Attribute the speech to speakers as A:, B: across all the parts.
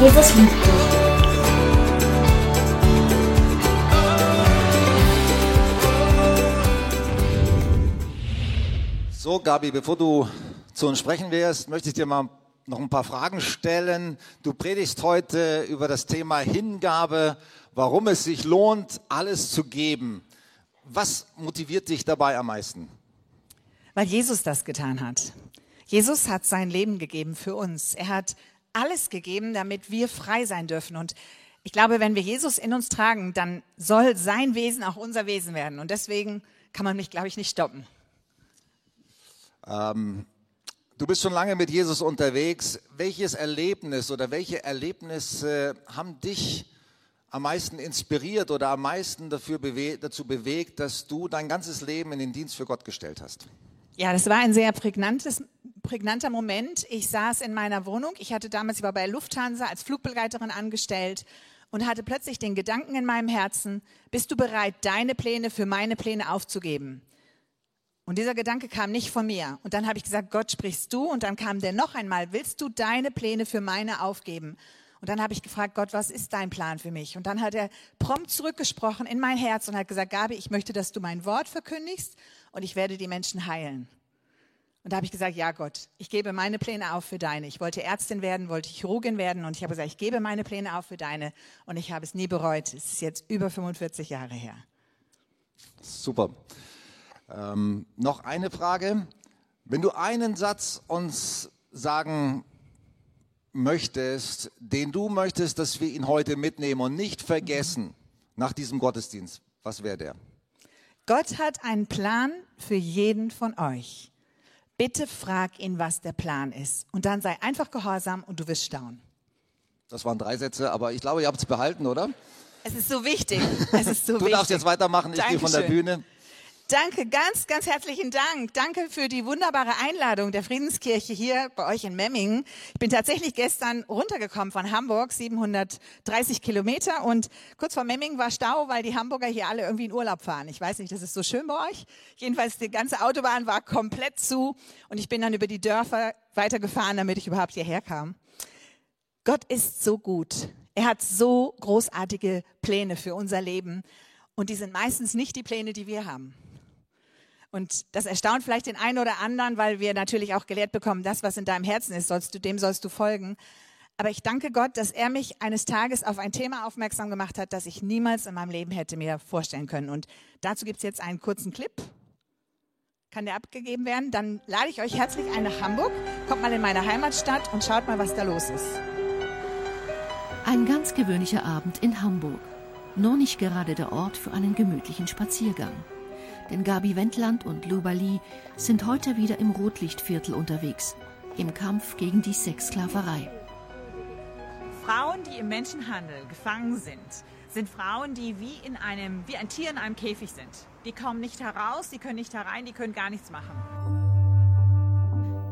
A: Jesus liebt dich.
B: So, Gabi, bevor du zu uns sprechen wirst, möchte ich dir mal noch ein paar Fragen stellen. Du predigst heute über das Thema Hingabe, warum es sich lohnt, alles zu geben. Was motiviert dich dabei am meisten?
C: Weil Jesus das getan hat. Jesus hat sein Leben gegeben für uns. Er hat alles gegeben, damit wir frei sein dürfen. Und ich glaube, wenn wir Jesus in uns tragen, dann soll sein Wesen auch unser Wesen werden. Und deswegen kann man mich, glaube ich, nicht stoppen.
B: Ähm, du bist schon lange mit Jesus unterwegs. Welches Erlebnis oder welche Erlebnisse haben dich am meisten inspiriert oder am meisten dafür bewe dazu bewegt, dass du dein ganzes Leben in den Dienst für Gott gestellt hast?
C: Ja, das war ein sehr prägnantes, prägnanter Moment. Ich saß in meiner Wohnung. Ich hatte damals, ich war bei Lufthansa als Flugbegleiterin angestellt und hatte plötzlich den Gedanken in meinem Herzen, bist du bereit, deine Pläne für meine Pläne aufzugeben? Und dieser Gedanke kam nicht von mir. Und dann habe ich gesagt, Gott sprichst du? Und dann kam der noch einmal, willst du deine Pläne für meine aufgeben? Und dann habe ich gefragt, Gott, was ist dein Plan für mich? Und dann hat er prompt zurückgesprochen in mein Herz und hat gesagt, Gabi, ich möchte, dass du mein Wort verkündigst und ich werde die Menschen heilen. Und da habe ich gesagt, ja Gott, ich gebe meine Pläne auf für deine. Ich wollte Ärztin werden, wollte Chirurgin werden und ich habe gesagt, ich gebe meine Pläne auf für deine und ich habe es nie bereut. Es ist jetzt über 45 Jahre her.
B: Super. Ähm, noch eine Frage. Wenn du einen Satz uns sagen möchtest, den du möchtest, dass wir ihn heute mitnehmen und nicht vergessen nach diesem Gottesdienst, was wäre der?
C: Gott hat einen Plan für jeden von euch. Bitte frag ihn, was der Plan ist. Und dann sei einfach gehorsam und du wirst staunen.
B: Das waren drei Sätze, aber ich glaube, ihr habt es behalten, oder?
C: Es ist so wichtig. Es ist so
B: du
C: wichtig.
B: darfst jetzt weitermachen, ich gehe von der
C: Dankeschön.
B: Bühne.
C: Danke, ganz, ganz herzlichen Dank. Danke für die wunderbare Einladung der Friedenskirche hier bei euch in Memmingen. Ich bin tatsächlich gestern runtergekommen von Hamburg, 730 Kilometer und kurz vor Memmingen war Stau, weil die Hamburger hier alle irgendwie in Urlaub fahren. Ich weiß nicht, das ist so schön bei euch. Jedenfalls die ganze Autobahn war komplett zu und ich bin dann über die Dörfer weitergefahren, damit ich überhaupt hierher kam. Gott ist so gut. Er hat so großartige Pläne für unser Leben und die sind meistens nicht die Pläne, die wir haben. Und das erstaunt vielleicht den einen oder anderen, weil wir natürlich auch gelehrt bekommen, das, was in deinem Herzen ist, sollst du, dem sollst du folgen. Aber ich danke Gott, dass er mich eines Tages auf ein Thema aufmerksam gemacht hat, das ich niemals in meinem Leben hätte mir vorstellen können. Und dazu gibt es jetzt einen kurzen Clip. Kann der abgegeben werden? Dann lade ich euch herzlich ein nach Hamburg. Kommt mal in meine Heimatstadt und schaut mal, was da los ist.
D: Ein ganz gewöhnlicher Abend in Hamburg. Nur nicht gerade der Ort für einen gemütlichen Spaziergang. Denn Gabi Wendland und Luba Lee sind heute wieder im Rotlichtviertel unterwegs, im Kampf gegen die Sexsklaverei.
C: Frauen, die im Menschenhandel gefangen sind, sind Frauen, die wie, in einem, wie ein Tier in einem Käfig sind. Die kommen nicht heraus, die können nicht herein, die können gar nichts machen.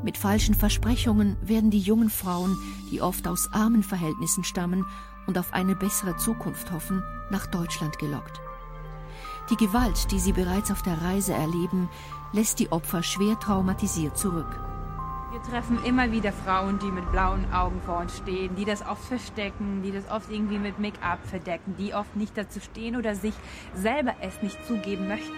D: Mit falschen Versprechungen werden die jungen Frauen, die oft aus armen Verhältnissen stammen und auf eine bessere Zukunft hoffen, nach Deutschland gelockt. Die Gewalt, die sie bereits auf der Reise erleben, lässt die Opfer schwer traumatisiert zurück.
E: Wir treffen immer wieder Frauen, die mit blauen Augen vor uns stehen, die das oft verstecken, die das oft irgendwie mit Make-up verdecken, die oft nicht dazu stehen oder sich selber es nicht zugeben möchten.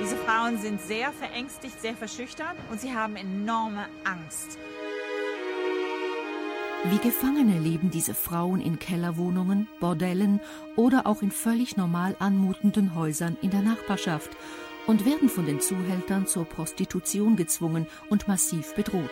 C: Diese Frauen sind sehr verängstigt, sehr verschüchtert und sie haben enorme Angst.
D: Wie Gefangene leben diese Frauen in Kellerwohnungen, Bordellen oder auch in völlig normal anmutenden Häusern in der Nachbarschaft und werden von den Zuhältern zur Prostitution gezwungen und massiv bedroht.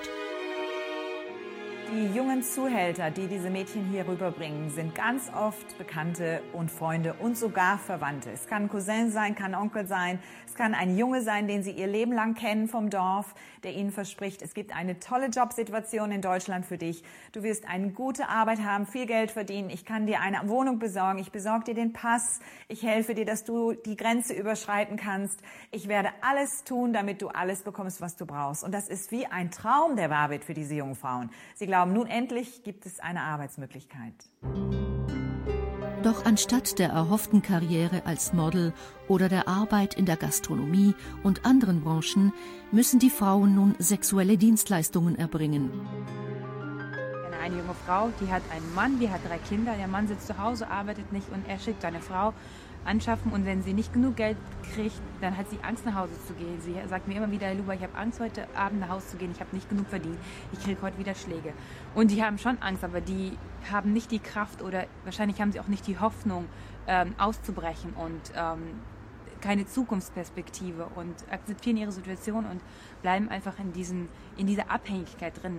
C: Die jungen Zuhälter, die diese Mädchen hier rüberbringen, sind ganz oft Bekannte und Freunde und sogar Verwandte. Es kann Cousin sein, kann Onkel sein, es kann ein Junge sein, den sie ihr Leben lang kennen vom Dorf, der ihnen verspricht, es gibt eine tolle Jobsituation in Deutschland für dich. Du wirst eine gute Arbeit haben, viel Geld verdienen. Ich kann dir eine Wohnung besorgen. Ich besorge dir den Pass. Ich helfe dir, dass du die Grenze überschreiten kannst. Ich werde alles tun, damit du alles bekommst, was du brauchst. Und das ist wie ein Traum, der wahr wird für diese jungen Frauen. Sie glauben, nun endlich gibt es eine Arbeitsmöglichkeit.
D: Doch anstatt der erhofften Karriere als Model oder der Arbeit in der Gastronomie und anderen Branchen müssen die Frauen nun sexuelle Dienstleistungen erbringen.
E: Eine junge Frau, die hat einen Mann, die hat drei Kinder, der Mann sitzt zu Hause, arbeitet nicht und er schickt seine Frau anschaffen und wenn sie nicht genug Geld kriegt, dann hat sie Angst nach Hause zu gehen. Sie sagt mir immer wieder, Luba, ich habe Angst heute Abend nach Hause zu gehen, ich habe nicht genug verdient, ich kriege heute wieder Schläge. Und die haben schon Angst, aber die haben nicht die Kraft oder wahrscheinlich haben sie auch nicht die Hoffnung ähm, auszubrechen und ähm, keine Zukunftsperspektive und akzeptieren ihre Situation und bleiben einfach in, diesen, in dieser Abhängigkeit drin.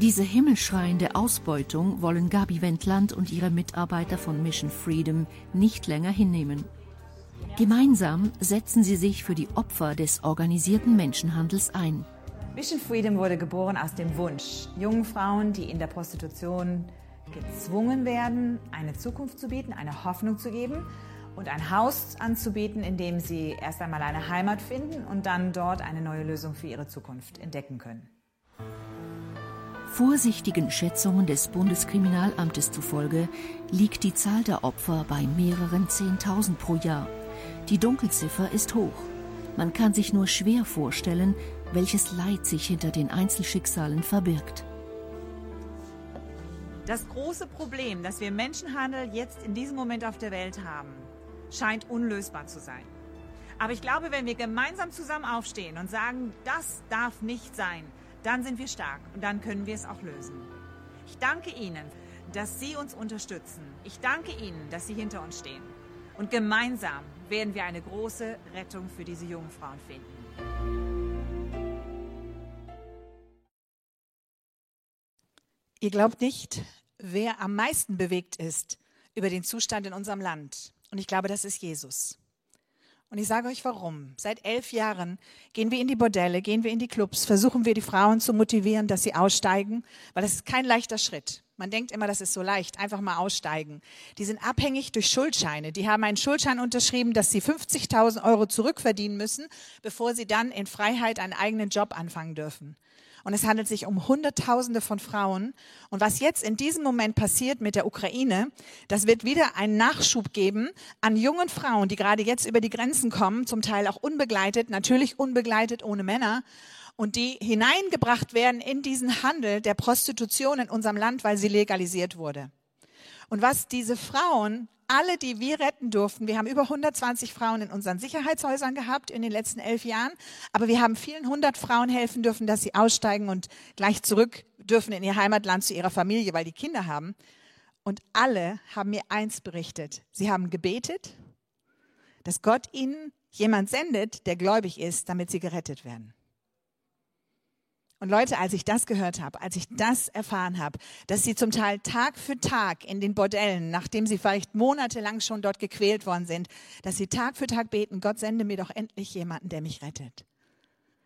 D: Diese himmelschreiende Ausbeutung wollen Gabi Wendland und ihre Mitarbeiter von Mission Freedom nicht länger hinnehmen. Gemeinsam setzen sie sich für die Opfer des organisierten Menschenhandels ein.
A: Mission Freedom wurde geboren aus dem Wunsch, jungen Frauen, die in der Prostitution gezwungen werden, eine Zukunft zu bieten, eine Hoffnung zu geben und ein Haus anzubieten, in dem sie erst einmal eine Heimat finden und dann dort eine neue Lösung für ihre Zukunft entdecken können.
D: Vorsichtigen Schätzungen des Bundeskriminalamtes zufolge liegt die Zahl der Opfer bei mehreren Zehntausend pro Jahr. Die Dunkelziffer ist hoch. Man kann sich nur schwer vorstellen, welches Leid sich hinter den Einzelschicksalen verbirgt.
A: Das große Problem, das wir Menschenhandel jetzt in diesem Moment auf der Welt haben, scheint unlösbar zu sein. Aber ich glaube, wenn wir gemeinsam zusammen aufstehen und sagen, das darf nicht sein, dann sind wir stark und dann können wir es auch lösen. Ich danke Ihnen, dass Sie uns unterstützen. Ich danke Ihnen, dass Sie hinter uns stehen. Und gemeinsam werden wir eine große Rettung für diese jungen Frauen finden.
C: Ihr glaubt nicht, wer am meisten bewegt ist über den Zustand in unserem Land. Und ich glaube, das ist Jesus. Und ich sage euch warum. Seit elf Jahren gehen wir in die Bordelle, gehen wir in die Clubs, versuchen wir die Frauen zu motivieren, dass sie aussteigen, weil das ist kein leichter Schritt. Man denkt immer, das ist so leicht, einfach mal aussteigen. Die sind abhängig durch Schuldscheine. Die haben einen Schuldschein unterschrieben, dass sie 50.000 Euro zurückverdienen müssen, bevor sie dann in Freiheit einen eigenen Job anfangen dürfen. Und es handelt sich um Hunderttausende von Frauen. Und was jetzt in diesem Moment passiert mit der Ukraine, das wird wieder einen Nachschub geben an jungen Frauen, die gerade jetzt über die Grenzen kommen, zum Teil auch unbegleitet, natürlich unbegleitet ohne Männer und die hineingebracht werden in diesen Handel der Prostitution in unserem Land, weil sie legalisiert wurde. Und was diese Frauen alle, die wir retten durften. Wir haben über 120 Frauen in unseren Sicherheitshäusern gehabt in den letzten elf Jahren, aber wir haben vielen hundert Frauen helfen dürfen, dass sie aussteigen und gleich zurück dürfen in ihr Heimatland zu ihrer Familie, weil die Kinder haben. Und alle haben mir eins berichtet. Sie haben gebetet, dass Gott ihnen jemand sendet, der gläubig ist, damit sie gerettet werden. Und Leute, als ich das gehört habe, als ich das erfahren habe, dass sie zum Teil Tag für Tag in den Bordellen, nachdem sie vielleicht monatelang schon dort gequält worden sind, dass sie Tag für Tag beten, Gott sende mir doch endlich jemanden, der mich rettet.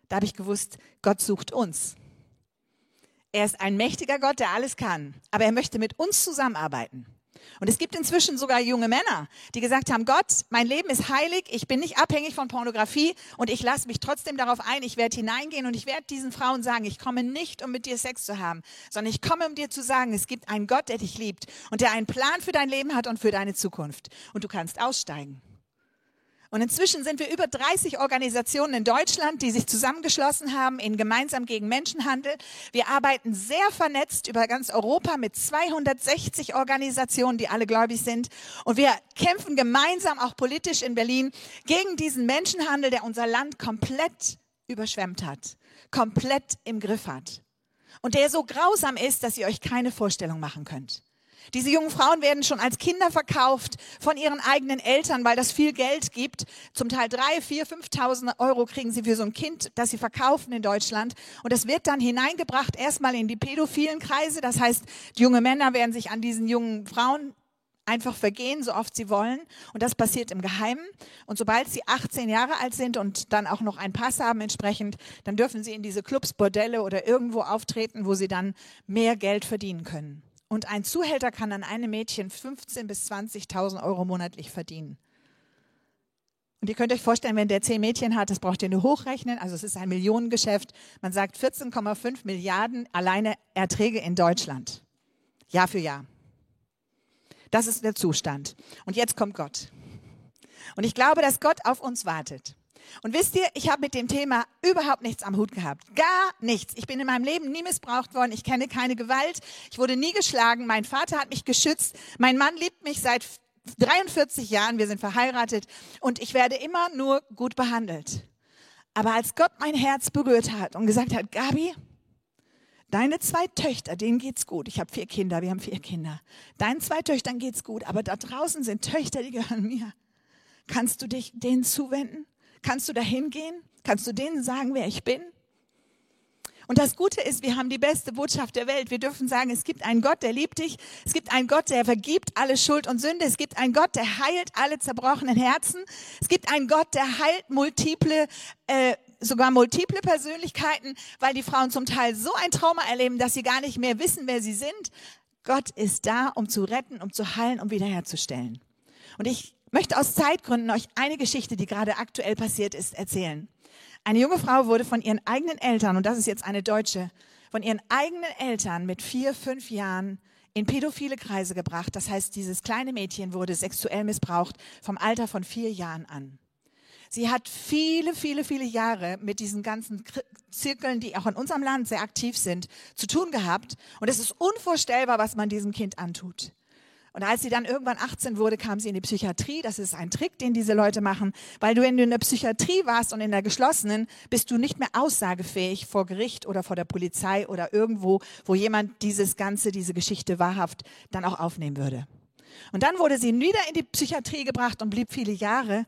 C: Da habe ich gewusst, Gott sucht uns. Er ist ein mächtiger Gott, der alles kann, aber er möchte mit uns zusammenarbeiten. Und es gibt inzwischen sogar junge Männer, die gesagt haben, Gott, mein Leben ist heilig, ich bin nicht abhängig von Pornografie und ich lasse mich trotzdem darauf ein, ich werde hineingehen und ich werde diesen Frauen sagen, ich komme nicht, um mit dir Sex zu haben, sondern ich komme, um dir zu sagen, es gibt einen Gott, der dich liebt und der einen Plan für dein Leben hat und für deine Zukunft. Und du kannst aussteigen. Und inzwischen sind wir über 30 Organisationen in Deutschland, die sich zusammengeschlossen haben in Gemeinsam gegen Menschenhandel. Wir arbeiten sehr vernetzt über ganz Europa mit 260 Organisationen, die alle gläubig sind. Und wir kämpfen gemeinsam auch politisch in Berlin gegen diesen Menschenhandel, der unser Land komplett überschwemmt hat, komplett im Griff hat. Und der so grausam ist, dass ihr euch keine Vorstellung machen könnt. Diese jungen Frauen werden schon als Kinder verkauft von ihren eigenen Eltern, weil das viel Geld gibt. Zum Teil drei, vier, fünftausend Euro kriegen sie für so ein Kind, das sie verkaufen in Deutschland. Und das wird dann hineingebracht erstmal in die pädophilen Kreise. Das heißt, junge Männer werden sich an diesen jungen Frauen einfach vergehen, so oft sie wollen. Und das passiert im Geheimen. Und sobald sie 18 Jahre alt sind und dann auch noch einen Pass haben entsprechend, dann dürfen sie in diese Clubs, Bordelle oder irgendwo auftreten, wo sie dann mehr Geld verdienen können. Und ein Zuhälter kann an einem Mädchen 15.000 bis 20.000 Euro monatlich verdienen. Und ihr könnt euch vorstellen, wenn der zehn Mädchen hat, das braucht ihr nur hochrechnen. Also es ist ein Millionengeschäft. Man sagt 14,5 Milliarden alleine Erträge in Deutschland. Jahr für Jahr. Das ist der Zustand. Und jetzt kommt Gott. Und ich glaube, dass Gott auf uns wartet. Und wisst ihr, ich habe mit dem Thema überhaupt nichts am Hut gehabt. Gar nichts. Ich bin in meinem Leben nie missbraucht worden. Ich kenne keine Gewalt. Ich wurde nie geschlagen. Mein Vater hat mich geschützt. Mein Mann liebt mich seit 43 Jahren. Wir sind verheiratet. Und ich werde immer nur gut behandelt. Aber als Gott mein Herz berührt hat und gesagt hat, Gabi, Deine zwei Töchter, denen geht's gut. Ich habe vier Kinder, wir haben vier Kinder. Deinen zwei Töchtern geht's gut, aber da draußen sind Töchter, die gehören mir. Kannst du dich denen zuwenden? Kannst du da hingehen? Kannst du denen sagen, wer ich bin? Und das Gute ist, wir haben die beste Botschaft der Welt. Wir dürfen sagen, es gibt einen Gott, der liebt dich. Es gibt einen Gott, der vergibt alle Schuld und Sünde. Es gibt einen Gott, der heilt alle zerbrochenen Herzen. Es gibt einen Gott, der heilt multiple, äh, sogar multiple Persönlichkeiten, weil die Frauen zum Teil so ein Trauma erleben, dass sie gar nicht mehr wissen, wer sie sind. Gott ist da, um zu retten, um zu heilen, um wiederherzustellen. Und ich möchte aus Zeitgründen euch eine Geschichte, die gerade aktuell passiert ist, erzählen. Eine junge Frau wurde von ihren eigenen Eltern, und das ist jetzt eine Deutsche, von ihren eigenen Eltern mit vier, fünf Jahren in pädophile Kreise gebracht. Das heißt, dieses kleine Mädchen wurde sexuell missbraucht vom Alter von vier Jahren an. Sie hat viele, viele, viele Jahre mit diesen ganzen Zirkeln, die auch in unserem Land sehr aktiv sind, zu tun gehabt. Und es ist unvorstellbar, was man diesem Kind antut. Und als sie dann irgendwann 18 wurde, kam sie in die Psychiatrie. Das ist ein Trick, den diese Leute machen, weil du, wenn du in der Psychiatrie warst und in der geschlossenen, bist du nicht mehr aussagefähig vor Gericht oder vor der Polizei oder irgendwo, wo jemand dieses Ganze, diese Geschichte wahrhaft dann auch aufnehmen würde. Und dann wurde sie wieder in die Psychiatrie gebracht und blieb viele Jahre.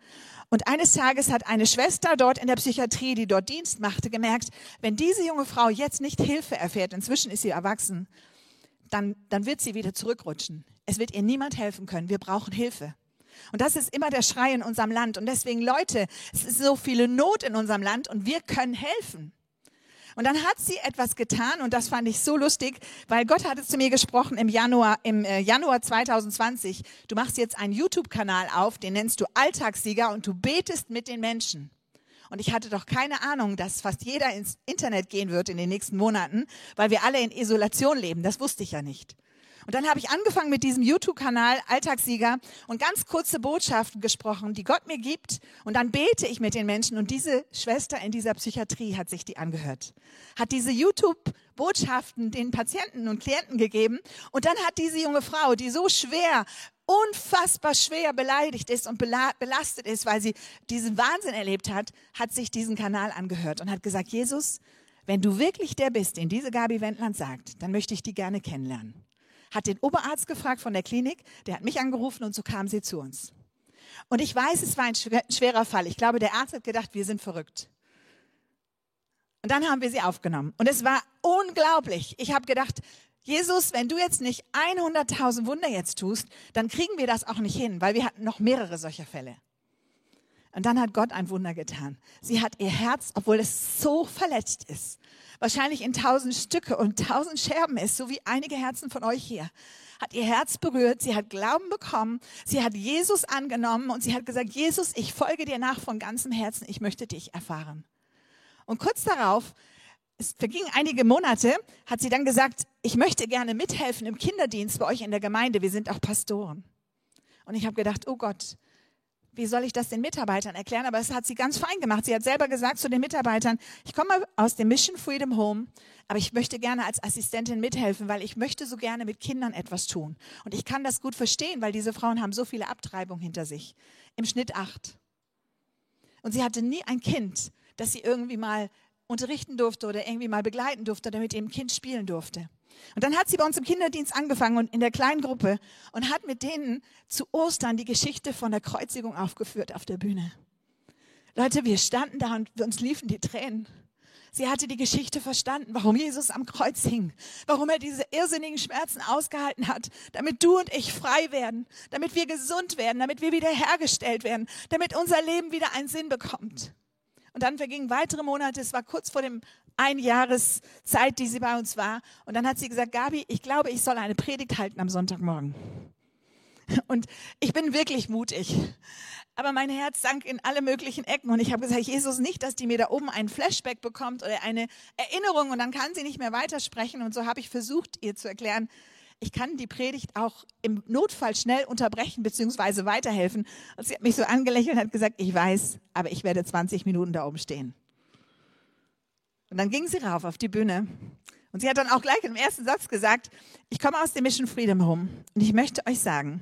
C: Und eines Tages hat eine Schwester dort in der Psychiatrie, die dort Dienst machte, gemerkt, wenn diese junge Frau jetzt nicht Hilfe erfährt, inzwischen ist sie erwachsen, dann, dann wird sie wieder zurückrutschen. Es wird ihr niemand helfen können. Wir brauchen Hilfe. Und das ist immer der Schrei in unserem Land. Und deswegen, Leute, es ist so viele Not in unserem Land und wir können helfen. Und dann hat sie etwas getan und das fand ich so lustig, weil Gott hatte zu mir gesprochen im Januar, im äh, Januar 2020. Du machst jetzt einen YouTube-Kanal auf, den nennst du Alltagssieger und du betest mit den Menschen. Und ich hatte doch keine Ahnung, dass fast jeder ins Internet gehen wird in den nächsten Monaten, weil wir alle in Isolation leben. Das wusste ich ja nicht. Und dann habe ich angefangen mit diesem YouTube-Kanal Alltagssieger und ganz kurze Botschaften gesprochen, die Gott mir gibt. Und dann bete ich mit den Menschen. Und diese Schwester in dieser Psychiatrie hat sich die angehört. Hat diese YouTube-Botschaften den Patienten und Klienten gegeben. Und dann hat diese junge Frau, die so schwer unfassbar schwer beleidigt ist und belastet ist, weil sie diesen Wahnsinn erlebt hat, hat sich diesen Kanal angehört und hat gesagt, Jesus, wenn du wirklich der bist, den diese Gabi Wendland sagt, dann möchte ich die gerne kennenlernen. Hat den Oberarzt gefragt von der Klinik, der hat mich angerufen und so kam sie zu uns. Und ich weiß, es war ein schwerer Fall. Ich glaube, der Arzt hat gedacht, wir sind verrückt. Und dann haben wir sie aufgenommen. Und es war unglaublich. Ich habe gedacht, Jesus, wenn du jetzt nicht 100.000 Wunder jetzt tust, dann kriegen wir das auch nicht hin, weil wir hatten noch mehrere solcher Fälle. Und dann hat Gott ein Wunder getan. Sie hat ihr Herz, obwohl es so verletzt ist, wahrscheinlich in tausend Stücke und tausend Scherben ist, so wie einige Herzen von euch hier, hat ihr Herz berührt, sie hat Glauben bekommen, sie hat Jesus angenommen und sie hat gesagt, Jesus, ich folge dir nach von ganzem Herzen, ich möchte dich erfahren. Und kurz darauf es vergingen einige Monate, hat sie dann gesagt, ich möchte gerne mithelfen im Kinderdienst bei euch in der Gemeinde. Wir sind auch Pastoren. Und ich habe gedacht, oh Gott, wie soll ich das den Mitarbeitern erklären? Aber es hat sie ganz fein gemacht. Sie hat selber gesagt zu den Mitarbeitern, ich komme aus dem Mission Freedom Home, aber ich möchte gerne als Assistentin mithelfen, weil ich möchte so gerne mit Kindern etwas tun. Und ich kann das gut verstehen, weil diese Frauen haben so viele Abtreibungen hinter sich. Im Schnitt acht. Und sie hatte nie ein Kind, das sie irgendwie mal unterrichten durfte oder irgendwie mal begleiten durfte oder mit dem Kind spielen durfte. Und dann hat sie bei uns im Kinderdienst angefangen und in der kleinen Gruppe und hat mit denen zu Ostern die Geschichte von der Kreuzigung aufgeführt auf der Bühne. Leute, wir standen da und uns liefen die Tränen. Sie hatte die Geschichte verstanden, warum Jesus am Kreuz hing, warum er diese irrsinnigen Schmerzen ausgehalten hat, damit du und ich frei werden, damit wir gesund werden, damit wir wiederhergestellt werden, damit unser Leben wieder einen Sinn bekommt. Und dann vergingen weitere Monate. Es war kurz vor dem Einjahreszeit, die sie bei uns war. Und dann hat sie gesagt, Gabi, ich glaube, ich soll eine Predigt halten am Sonntagmorgen. Und ich bin wirklich mutig. Aber mein Herz sank in alle möglichen Ecken und ich habe gesagt, Jesus, nicht, dass die mir da oben einen Flashback bekommt oder eine Erinnerung und dann kann sie nicht mehr weitersprechen. Und so habe ich versucht, ihr zu erklären, ich kann die Predigt auch im Notfall schnell unterbrechen bzw. weiterhelfen. Und sie hat mich so angelächelt und hat gesagt, ich weiß, aber ich werde 20 Minuten da oben stehen. Und dann ging sie rauf auf die Bühne. Und sie hat dann auch gleich im ersten Satz gesagt, ich komme aus dem Mission Freedom Home und ich möchte euch sagen,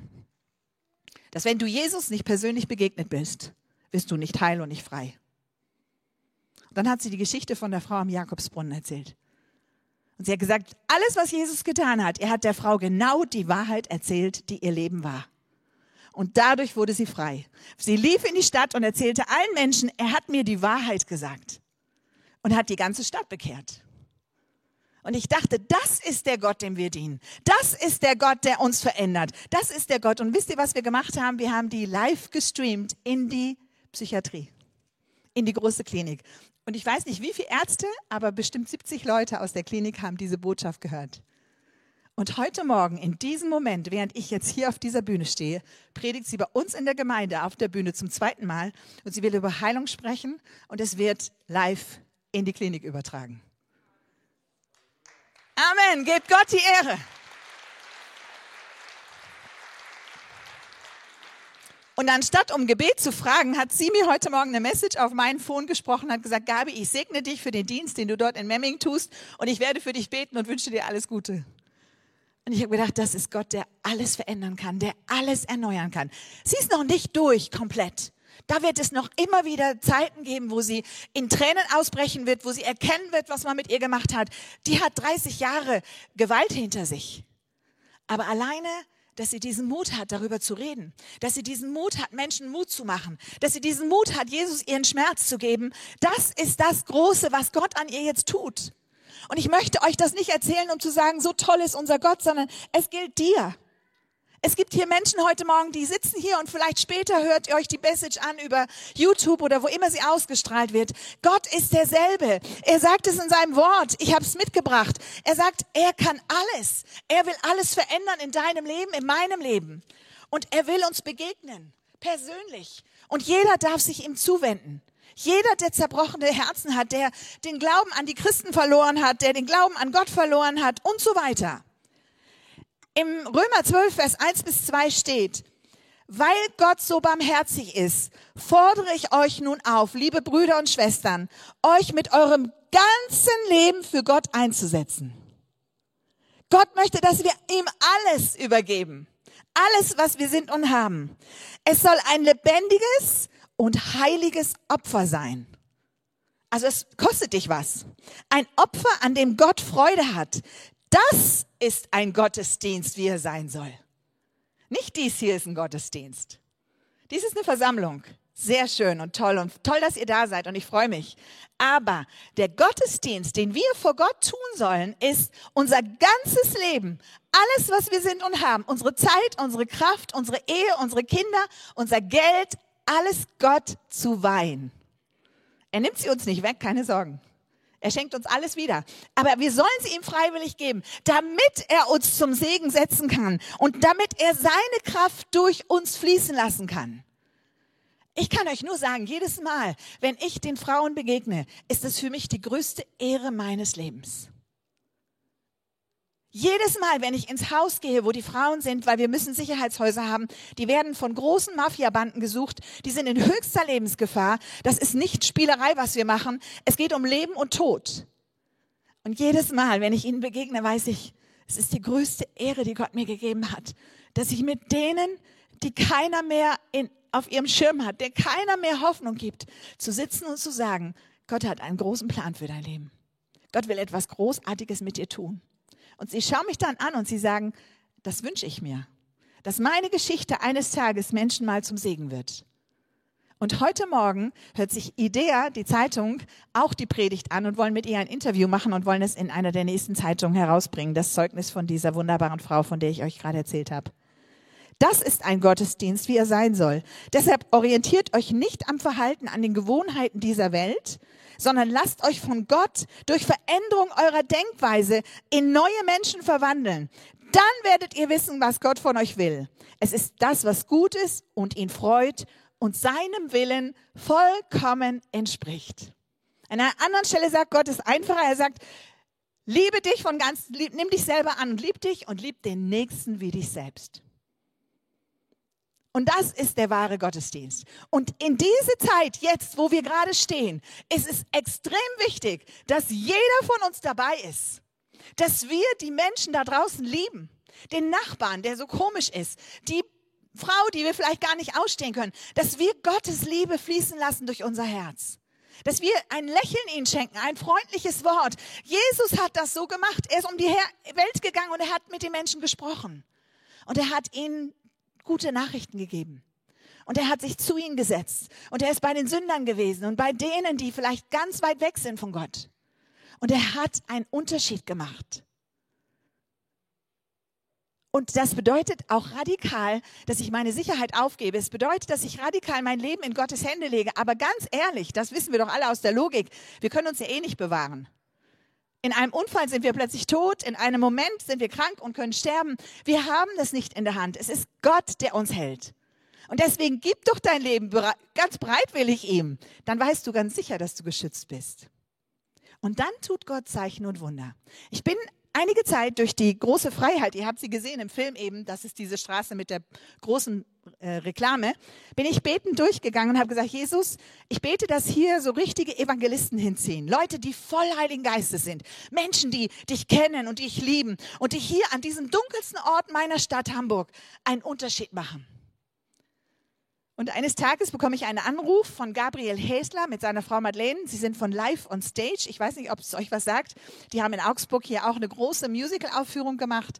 C: dass wenn du Jesus nicht persönlich begegnet bist, bist du nicht heil und nicht frei. Und dann hat sie die Geschichte von der Frau am Jakobsbrunnen erzählt. Und sie hat gesagt, alles, was Jesus getan hat, er hat der Frau genau die Wahrheit erzählt, die ihr Leben war. Und dadurch wurde sie frei. Sie lief in die Stadt und erzählte allen Menschen, er hat mir die Wahrheit gesagt. Und hat die ganze Stadt bekehrt. Und ich dachte, das ist der Gott, dem wir dienen. Das ist der Gott, der uns verändert. Das ist der Gott. Und wisst ihr, was wir gemacht haben? Wir haben die live gestreamt in die Psychiatrie, in die große Klinik. Und ich weiß nicht, wie viele Ärzte, aber bestimmt 70 Leute aus der Klinik haben diese Botschaft gehört. Und heute Morgen, in diesem Moment, während ich jetzt hier auf dieser Bühne stehe, predigt sie bei uns in der Gemeinde auf der Bühne zum zweiten Mal und sie will über Heilung sprechen und es wird live in die Klinik übertragen. Amen. Gebt Gott die Ehre. Und anstatt um Gebet zu fragen, hat sie mir heute Morgen eine Message auf meinen Phone gesprochen, hat gesagt, Gabi, ich segne dich für den Dienst, den du dort in Memming tust und ich werde für dich beten und wünsche dir alles Gute. Und ich habe gedacht, das ist Gott, der alles verändern kann, der alles erneuern kann. Sie ist noch nicht durch komplett. Da wird es noch immer wieder Zeiten geben, wo sie in Tränen ausbrechen wird, wo sie erkennen wird, was man mit ihr gemacht hat. Die hat 30 Jahre Gewalt hinter sich. Aber alleine dass sie diesen Mut hat, darüber zu reden, dass sie diesen Mut hat, Menschen Mut zu machen, dass sie diesen Mut hat, Jesus ihren Schmerz zu geben. Das ist das Große, was Gott an ihr jetzt tut. Und ich möchte euch das nicht erzählen, um zu sagen, so toll ist unser Gott, sondern es gilt dir. Es gibt hier Menschen heute Morgen, die sitzen hier und vielleicht später hört ihr euch die Message an über YouTube oder wo immer sie ausgestrahlt wird. Gott ist derselbe. Er sagt es in seinem Wort. Ich habe es mitgebracht. Er sagt, er kann alles. Er will alles verändern in deinem Leben, in meinem Leben. Und er will uns begegnen, persönlich. Und jeder darf sich ihm zuwenden. Jeder, der zerbrochene Herzen hat, der den Glauben an die Christen verloren hat, der den Glauben an Gott verloren hat und so weiter. Im Römer 12, Vers 1 bis 2 steht, weil Gott so barmherzig ist, fordere ich euch nun auf, liebe Brüder und Schwestern, euch mit eurem ganzen Leben für Gott einzusetzen. Gott möchte, dass wir ihm alles übergeben. Alles, was wir sind und haben. Es soll ein lebendiges und heiliges Opfer sein. Also es kostet dich was. Ein Opfer, an dem Gott Freude hat. Das ist ein Gottesdienst, wie er sein soll. Nicht dies hier ist ein Gottesdienst. Dies ist eine Versammlung. Sehr schön und toll und toll, dass ihr da seid und ich freue mich. Aber der Gottesdienst, den wir vor Gott tun sollen, ist unser ganzes Leben, alles, was wir sind und haben, unsere Zeit, unsere Kraft, unsere Ehe, unsere Kinder, unser Geld, alles Gott zu weihen. Er nimmt sie uns nicht weg, keine Sorgen. Er schenkt uns alles wieder. Aber wir sollen sie ihm freiwillig geben, damit er uns zum Segen setzen kann und damit er seine Kraft durch uns fließen lassen kann. Ich kann euch nur sagen, jedes Mal, wenn ich den Frauen begegne, ist es für mich die größte Ehre meines Lebens. Jedes Mal, wenn ich ins Haus gehe, wo die Frauen sind, weil wir müssen Sicherheitshäuser haben, die werden von großen Mafiabanden gesucht, die sind in höchster Lebensgefahr. Das ist nicht Spielerei, was wir machen. Es geht um Leben und Tod. Und jedes Mal, wenn ich ihnen begegne, weiß ich, es ist die größte Ehre, die Gott mir gegeben hat, dass ich mit denen, die keiner mehr in, auf ihrem Schirm hat, der keiner mehr Hoffnung gibt, zu sitzen und zu sagen, Gott hat einen großen Plan für dein Leben. Gott will etwas Großartiges mit dir tun. Und sie schauen mich dann an und sie sagen, das wünsche ich mir, dass meine Geschichte eines Tages Menschen mal zum Segen wird. Und heute Morgen hört sich IDEA, die Zeitung, auch die Predigt an und wollen mit ihr ein Interview machen und wollen es in einer der nächsten Zeitungen herausbringen, das Zeugnis von dieser wunderbaren Frau, von der ich euch gerade erzählt habe. Das ist ein Gottesdienst, wie er sein soll. Deshalb orientiert euch nicht am Verhalten, an den Gewohnheiten dieser Welt, sondern lasst euch von Gott durch Veränderung eurer Denkweise in neue Menschen verwandeln. Dann werdet ihr wissen, was Gott von euch will. Es ist das, was gut ist und ihn freut und seinem Willen vollkommen entspricht. An einer anderen Stelle sagt Gott es einfacher. Er sagt, Liebe dich von ganz, lieb, nimm dich selber an und lieb dich und lieb den Nächsten wie dich selbst. Und das ist der wahre Gottesdienst. Und in diese Zeit, jetzt, wo wir gerade stehen, ist es extrem wichtig, dass jeder von uns dabei ist. Dass wir die Menschen da draußen lieben. Den Nachbarn, der so komisch ist. Die Frau, die wir vielleicht gar nicht ausstehen können. Dass wir Gottes Liebe fließen lassen durch unser Herz. Dass wir ein Lächeln ihnen schenken, ein freundliches Wort. Jesus hat das so gemacht. Er ist um die Welt gegangen und er hat mit den Menschen gesprochen. Und er hat ihnen gute Nachrichten gegeben. Und er hat sich zu ihnen gesetzt. Und er ist bei den Sündern gewesen und bei denen, die vielleicht ganz weit weg sind von Gott. Und er hat einen Unterschied gemacht. Und das bedeutet auch radikal, dass ich meine Sicherheit aufgebe. Es bedeutet, dass ich radikal mein Leben in Gottes Hände lege. Aber ganz ehrlich, das wissen wir doch alle aus der Logik, wir können uns ja eh nicht bewahren. In einem Unfall sind wir plötzlich tot, in einem Moment sind wir krank und können sterben. Wir haben das nicht in der Hand. Es ist Gott, der uns hält. Und deswegen gib doch dein Leben ganz breitwillig ihm. Dann weißt du ganz sicher, dass du geschützt bist. Und dann tut Gott Zeichen und Wunder. Ich bin einige Zeit durch die große Freiheit, ihr habt sie gesehen im Film eben, das ist diese Straße mit der großen äh, Reklame, bin ich betend durchgegangen und habe gesagt, Jesus, ich bete, dass hier so richtige Evangelisten hinziehen. Leute, die voll Heiligen Geistes sind. Menschen, die dich kennen und dich lieben und die hier an diesem dunkelsten Ort meiner Stadt Hamburg einen Unterschied machen. Und eines Tages bekomme ich einen Anruf von Gabriel Häsler mit seiner Frau Madeleine. Sie sind von Live on Stage. Ich weiß nicht, ob es euch was sagt. Die haben in Augsburg hier auch eine große Musical-Aufführung gemacht.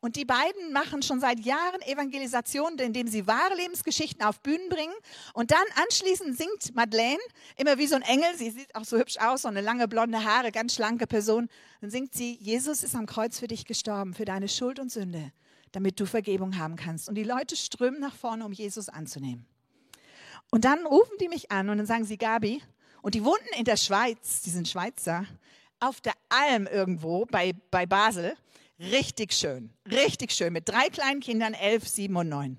C: Und die beiden machen schon seit Jahren Evangelisation, indem sie wahre Lebensgeschichten auf Bühnen bringen. Und dann anschließend singt Madeleine immer wie so ein Engel. Sie sieht auch so hübsch aus, so eine lange blonde Haare, ganz schlanke Person. Dann singt sie, Jesus ist am Kreuz für dich gestorben, für deine Schuld und Sünde, damit du Vergebung haben kannst. Und die Leute strömen nach vorne, um Jesus anzunehmen. Und dann rufen die mich an und dann sagen sie, Gabi, und die wohnten in der Schweiz, die sind Schweizer, auf der Alm irgendwo bei, bei Basel. Richtig schön, richtig schön. Mit drei kleinen Kindern, elf, sieben und neun.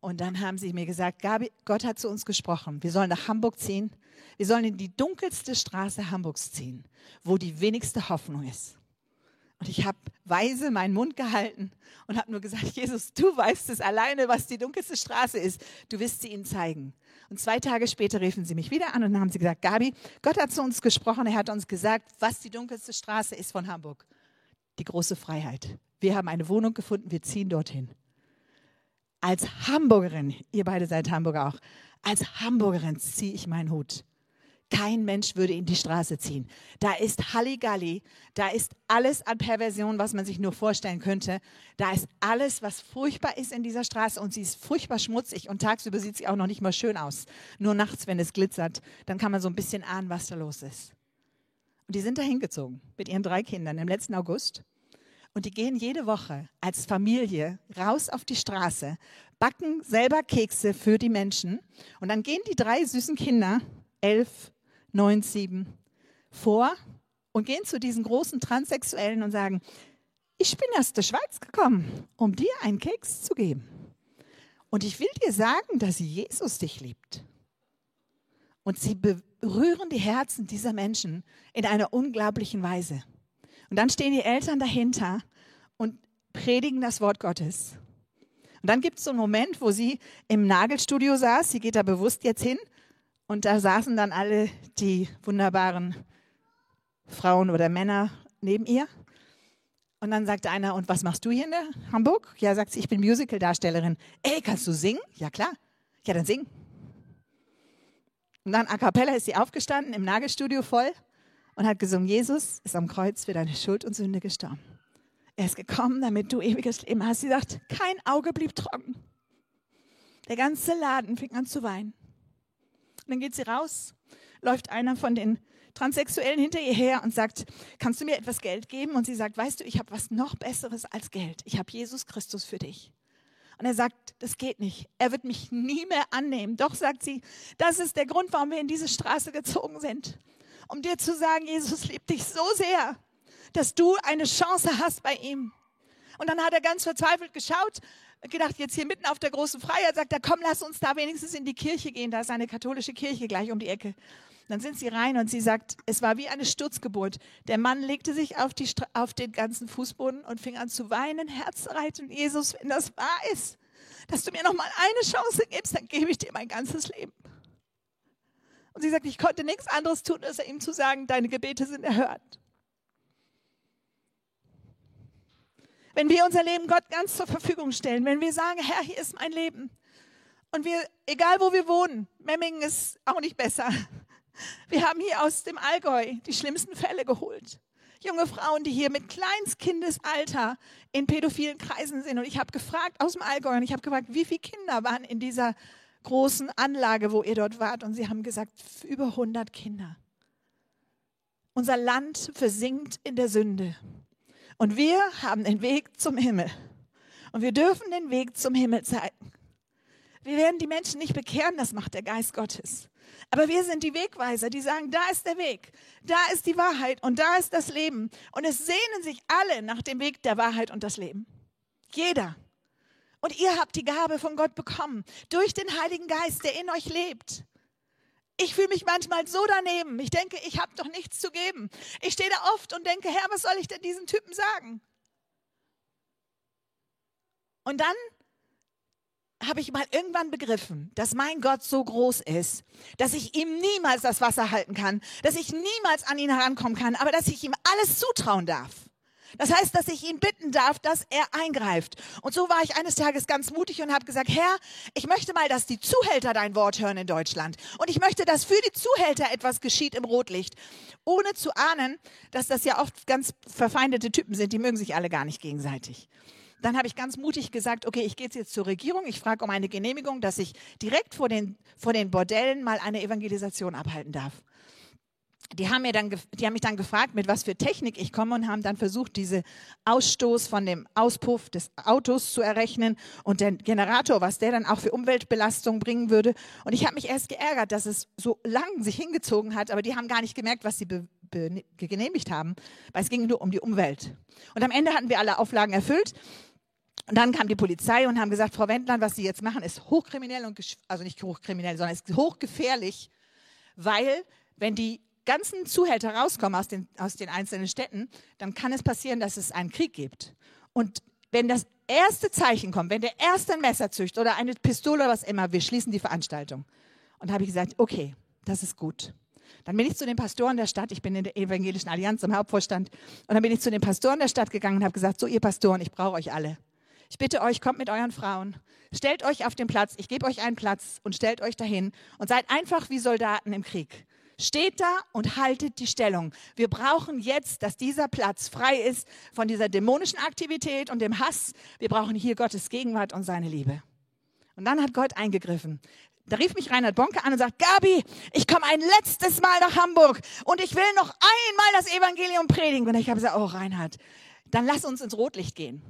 C: Und dann haben sie mir gesagt, Gabi, Gott hat zu uns gesprochen. Wir sollen nach Hamburg ziehen. Wir sollen in die dunkelste Straße Hamburgs ziehen, wo die wenigste Hoffnung ist. Und ich habe weise meinen Mund gehalten und habe nur gesagt, Jesus, du weißt es alleine, was die dunkelste Straße ist. Du wirst sie ihnen zeigen. Und zwei Tage später riefen sie mich wieder an und haben sie gesagt, Gabi, Gott hat zu uns gesprochen. Er hat uns gesagt, was die dunkelste Straße ist von Hamburg die große Freiheit. Wir haben eine Wohnung gefunden, wir ziehen dorthin. Als Hamburgerin, ihr beide seid Hamburger auch, als Hamburgerin ziehe ich meinen Hut. Kein Mensch würde in die Straße ziehen. Da ist Halligalli, da ist alles an Perversion, was man sich nur vorstellen könnte. Da ist alles, was furchtbar ist in dieser Straße und sie ist furchtbar schmutzig und tagsüber sieht sie auch noch nicht mal schön aus. Nur nachts, wenn es glitzert, dann kann man so ein bisschen ahnen, was da los ist. Und die sind da hingezogen mit ihren drei Kindern im letzten August. Und die gehen jede Woche als Familie raus auf die Straße, backen selber Kekse für die Menschen. Und dann gehen die drei süßen Kinder, elf, neun, sieben, vor und gehen zu diesen großen Transsexuellen und sagen, ich bin aus der Schweiz gekommen, um dir einen Keks zu geben. Und ich will dir sagen, dass Jesus dich liebt. Und sie berühren die Herzen dieser Menschen in einer unglaublichen Weise. Und dann stehen die Eltern dahinter und predigen das Wort Gottes. Und dann gibt es so einen Moment, wo sie im Nagelstudio saß. Sie geht da bewusst jetzt hin. Und da saßen dann alle die wunderbaren Frauen oder Männer neben ihr. Und dann sagt einer, und was machst du hier in Hamburg? Ja, sagt sie, ich bin Musical-Darstellerin. Ey, kannst du singen? Ja, klar. Ja, dann sing. Und dann a cappella ist sie aufgestanden im Nagelstudio voll und hat gesungen, Jesus ist am Kreuz für deine Schuld und Sünde gestorben. Er ist gekommen, damit du ewiges Leben hast. Sie sagt, kein Auge blieb trocken. Der ganze Laden fing an zu weinen. Dann geht sie raus, läuft einer von den Transsexuellen hinter ihr her und sagt, kannst du mir etwas Geld geben? Und sie sagt, weißt du, ich habe was noch Besseres als Geld. Ich habe Jesus Christus für dich. Und er sagt, das geht nicht. Er wird mich nie mehr annehmen. Doch, sagt sie, das ist der Grund, warum wir in diese Straße gezogen sind. Um dir zu sagen, Jesus liebt dich so sehr, dass du eine Chance hast bei ihm. Und dann hat er ganz verzweifelt geschaut, gedacht, jetzt hier mitten auf der großen Freiheit, sagt er, komm, lass uns da wenigstens in die Kirche gehen. Da ist eine katholische Kirche gleich um die Ecke. Dann sind sie rein und sie sagt, es war wie eine Sturzgeburt. Der Mann legte sich auf, die, auf den ganzen Fußboden und fing an zu weinen, Herzreit und Jesus, wenn das wahr ist, dass du mir noch mal eine Chance gibst, dann gebe ich dir mein ganzes Leben. Und sie sagt, ich konnte nichts anderes tun, als ihm zu sagen, deine Gebete sind erhört. Wenn wir unser Leben Gott ganz zur Verfügung stellen, wenn wir sagen, Herr, hier ist mein Leben. Und wir, egal wo wir wohnen, Memmingen ist auch nicht besser. Wir haben hier aus dem Allgäu die schlimmsten Fälle geholt. Junge Frauen, die hier mit Kleinskindesalter in pädophilen Kreisen sind. Und ich habe gefragt aus dem Allgäu und ich habe gefragt, wie viele Kinder waren in dieser großen Anlage, wo ihr dort wart. Und sie haben gesagt, über 100 Kinder. Unser Land versinkt in der Sünde. Und wir haben den Weg zum Himmel. Und wir dürfen den Weg zum Himmel zeigen. Wir werden die Menschen nicht bekehren, das macht der Geist Gottes. Aber wir sind die Wegweiser, die sagen, da ist der Weg, da ist die Wahrheit und da ist das Leben. Und es sehnen sich alle nach dem Weg der Wahrheit und das Leben. Jeder. Und ihr habt die Gabe von Gott bekommen, durch den Heiligen Geist, der in euch lebt. Ich fühle mich manchmal so daneben. Ich denke, ich habe doch nichts zu geben. Ich stehe da oft und denke, Herr, was soll ich denn diesen Typen sagen? Und dann habe ich mal irgendwann begriffen, dass mein Gott so groß ist, dass ich ihm niemals das Wasser halten kann, dass ich niemals an ihn herankommen kann, aber dass ich ihm alles zutrauen darf. Das heißt, dass ich ihn bitten darf, dass er eingreift. Und so war ich eines Tages ganz mutig und habe gesagt, Herr, ich möchte mal, dass die Zuhälter dein Wort hören in Deutschland. Und ich möchte, dass für die Zuhälter etwas geschieht im Rotlicht. Ohne zu ahnen, dass das ja oft ganz verfeindete Typen sind, die mögen sich alle gar nicht gegenseitig. Dann habe ich ganz mutig gesagt, okay, ich gehe jetzt zur Regierung, ich frage um eine Genehmigung, dass ich direkt vor den, vor den Bordellen mal eine Evangelisation abhalten darf die haben, mir dann, die haben mich dann gefragt, mit was für Technik ich komme und haben dann versucht, diese Ausstoß von dem Auspuff des Autos zu errechnen und den Generator, was der dann auch für Umweltbelastung bringen würde. Und ich habe mich erst geärgert, dass es so lang sich hingezogen hat, aber die haben gar nicht gemerkt, was sie genehmigt haben, weil es ging nur um die Umwelt. Und am Ende hatten wir alle Auflagen erfüllt. Und dann kam die Polizei und haben gesagt, Frau Wendland, was Sie jetzt machen, ist hochkriminell und also nicht hochkriminell, sondern ist hochgefährlich, weil wenn die ganzen Zuhälter rauskommen aus den, aus den einzelnen Städten, dann kann es passieren, dass es einen Krieg gibt. Und wenn das erste Zeichen kommt, wenn der erste ein Messer züchtet oder eine Pistole oder was immer, wir schließen die Veranstaltung. Und habe ich gesagt, okay, das ist gut. Dann bin ich zu den Pastoren der Stadt, ich bin in der Evangelischen Allianz im Hauptvorstand, und dann bin ich zu den Pastoren der Stadt gegangen und habe gesagt, so ihr Pastoren, ich brauche euch alle. Ich bitte euch, kommt mit euren Frauen, stellt euch auf den Platz, ich gebe euch einen Platz und stellt euch dahin und seid einfach wie Soldaten im Krieg. Steht da und haltet die Stellung. Wir brauchen jetzt, dass dieser Platz frei ist von dieser dämonischen Aktivität und dem Hass. Wir brauchen hier Gottes Gegenwart und seine Liebe. Und dann hat Gott eingegriffen. Da rief mich Reinhard Bonke an und sagt, Gabi, ich komme ein letztes Mal nach Hamburg und ich will noch einmal das Evangelium predigen. Und ich habe gesagt, oh Reinhard, dann lass uns ins Rotlicht gehen.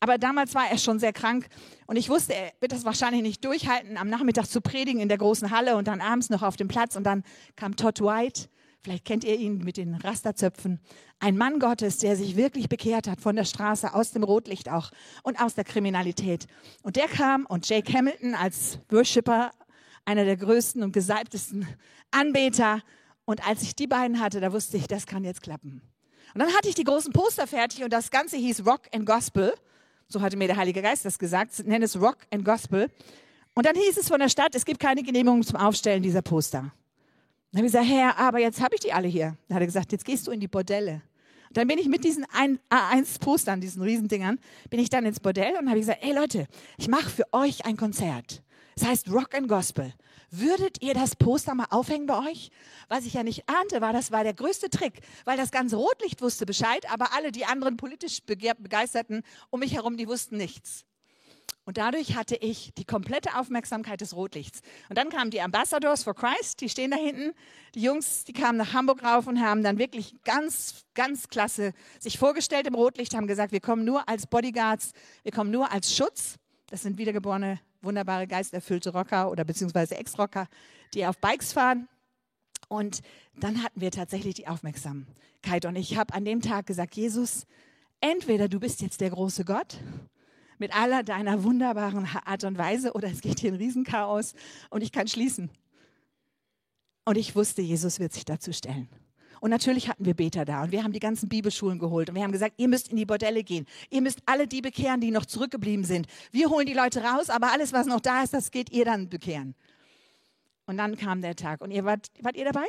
C: Aber damals war er schon sehr krank und ich wusste, er wird das wahrscheinlich nicht durchhalten, am Nachmittag zu predigen in der großen Halle und dann abends noch auf dem Platz. Und dann kam Todd White, vielleicht kennt ihr ihn mit den Rasterzöpfen, ein Mann Gottes, der sich wirklich bekehrt hat von der Straße, aus dem Rotlicht auch und aus der Kriminalität. Und der kam und Jake Hamilton als Worshipper, einer der größten und gesalbtesten Anbeter. Und als ich die beiden hatte, da wusste ich, das kann jetzt klappen. Und dann hatte ich die großen Poster fertig und das Ganze hieß Rock and Gospel so hatte mir der Heilige Geist das gesagt, nenne es Rock and Gospel. Und dann hieß es von der Stadt, es gibt keine Genehmigung zum Aufstellen dieser Poster. Dann habe ich gesagt, Herr, aber jetzt habe ich die alle hier. Dann hat er gesagt, jetzt gehst du in die Bordelle. Und dann bin ich mit diesen A1-Postern, diesen Riesendingern, bin ich dann ins Bordell und habe gesagt, ey Leute, ich mache für euch ein Konzert. Es das heißt Rock and Gospel. Würdet ihr das Poster mal aufhängen bei euch? Was ich ja nicht ahnte, war, das war der größte Trick, weil das ganze Rotlicht wusste Bescheid, aber alle die anderen politisch Begeisterten um mich herum, die wussten nichts. Und dadurch hatte ich die komplette Aufmerksamkeit des Rotlichts. Und dann kamen die Ambassadors for Christ, die stehen da hinten. Die Jungs, die kamen nach Hamburg rauf und haben dann wirklich ganz, ganz klasse sich vorgestellt im Rotlicht, haben gesagt, wir kommen nur als Bodyguards, wir kommen nur als Schutz. Das sind wiedergeborene wunderbare geisterfüllte Rocker oder beziehungsweise Ex-Rocker, die auf Bikes fahren. Und dann hatten wir tatsächlich die Aufmerksamkeit. Und ich habe an dem Tag gesagt, Jesus, entweder du bist jetzt der große Gott mit aller deiner wunderbaren Art und Weise oder es geht hier ein Riesenchaos und ich kann schließen. Und ich wusste, Jesus wird sich dazu stellen. Und natürlich hatten wir Beter da und wir haben die ganzen Bibelschulen geholt und wir haben gesagt, ihr müsst in die Bordelle gehen. Ihr müsst alle die bekehren, die noch zurückgeblieben sind. Wir holen die Leute raus, aber alles, was noch da ist, das geht ihr dann bekehren. Und dann kam der Tag. Und ihr wart, wart ihr dabei?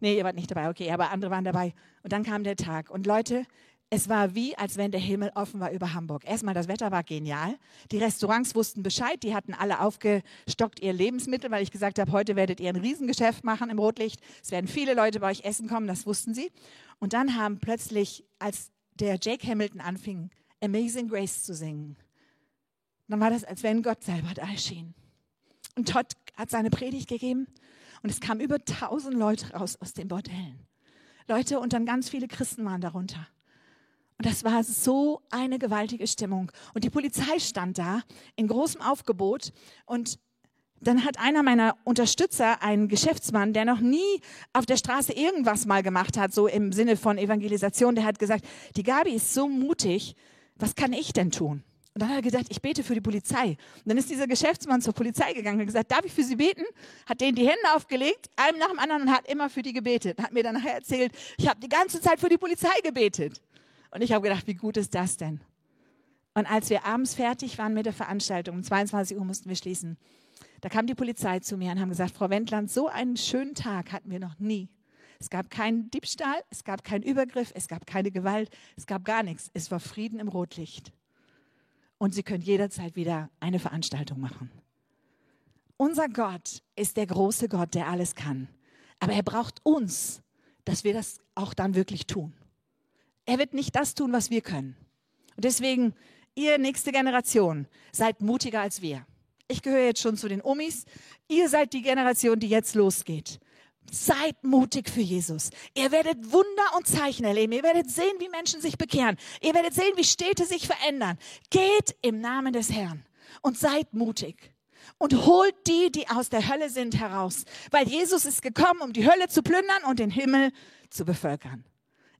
C: Nee, ihr wart nicht dabei, okay, aber andere waren dabei. Und dann kam der Tag. Und Leute, es war wie, als wenn der Himmel offen war über Hamburg. Erstmal, das Wetter war genial. Die Restaurants wussten Bescheid. Die hatten alle aufgestockt ihr Lebensmittel, weil ich gesagt habe, heute werdet ihr ein Riesengeschäft machen im Rotlicht. Es werden viele Leute bei euch essen kommen, das wussten sie. Und dann haben plötzlich, als der Jake Hamilton anfing, Amazing Grace zu singen, dann war das, als wenn Gott selber da erschien. Und Todd hat seine Predigt gegeben und es kamen über tausend Leute raus aus den Bordellen. Leute und dann ganz viele Christen waren darunter. Und das war so eine gewaltige Stimmung. Und die Polizei stand da in großem Aufgebot und dann hat einer meiner Unterstützer, ein Geschäftsmann, der noch nie auf der Straße irgendwas mal gemacht hat, so im Sinne von Evangelisation, der hat gesagt, die Gabi ist so mutig, was kann ich denn tun? Und dann hat er gesagt, ich bete für die Polizei. Und dann ist dieser Geschäftsmann zur Polizei gegangen und gesagt, darf ich für Sie beten? Hat denen die Hände aufgelegt, einem nach dem anderen und hat immer für die gebetet. Hat mir dann nachher erzählt, ich habe die ganze Zeit für die Polizei gebetet. Und ich habe gedacht, wie gut ist das denn? Und als wir abends fertig waren mit der Veranstaltung, um 22 Uhr mussten wir schließen, da kam die Polizei zu mir und haben gesagt, Frau Wendland, so einen schönen Tag hatten wir noch nie. Es gab keinen Diebstahl, es gab keinen Übergriff, es gab keine Gewalt, es gab gar nichts. Es war Frieden im Rotlicht und Sie können jederzeit wieder eine Veranstaltung machen. Unser Gott ist der große Gott, der alles kann. Aber er braucht uns, dass wir das auch dann wirklich tun. Er wird nicht das tun, was wir können. Und deswegen, ihr nächste Generation, seid mutiger als wir. Ich gehöre jetzt schon zu den Omis. Ihr seid die Generation, die jetzt losgeht. Seid mutig für Jesus. Ihr werdet Wunder und Zeichen erleben. Ihr werdet sehen, wie Menschen sich bekehren. Ihr werdet sehen, wie Städte sich verändern. Geht im Namen des Herrn und seid mutig. Und holt die, die aus der Hölle sind, heraus. Weil Jesus ist gekommen, um die Hölle zu plündern und den Himmel zu bevölkern.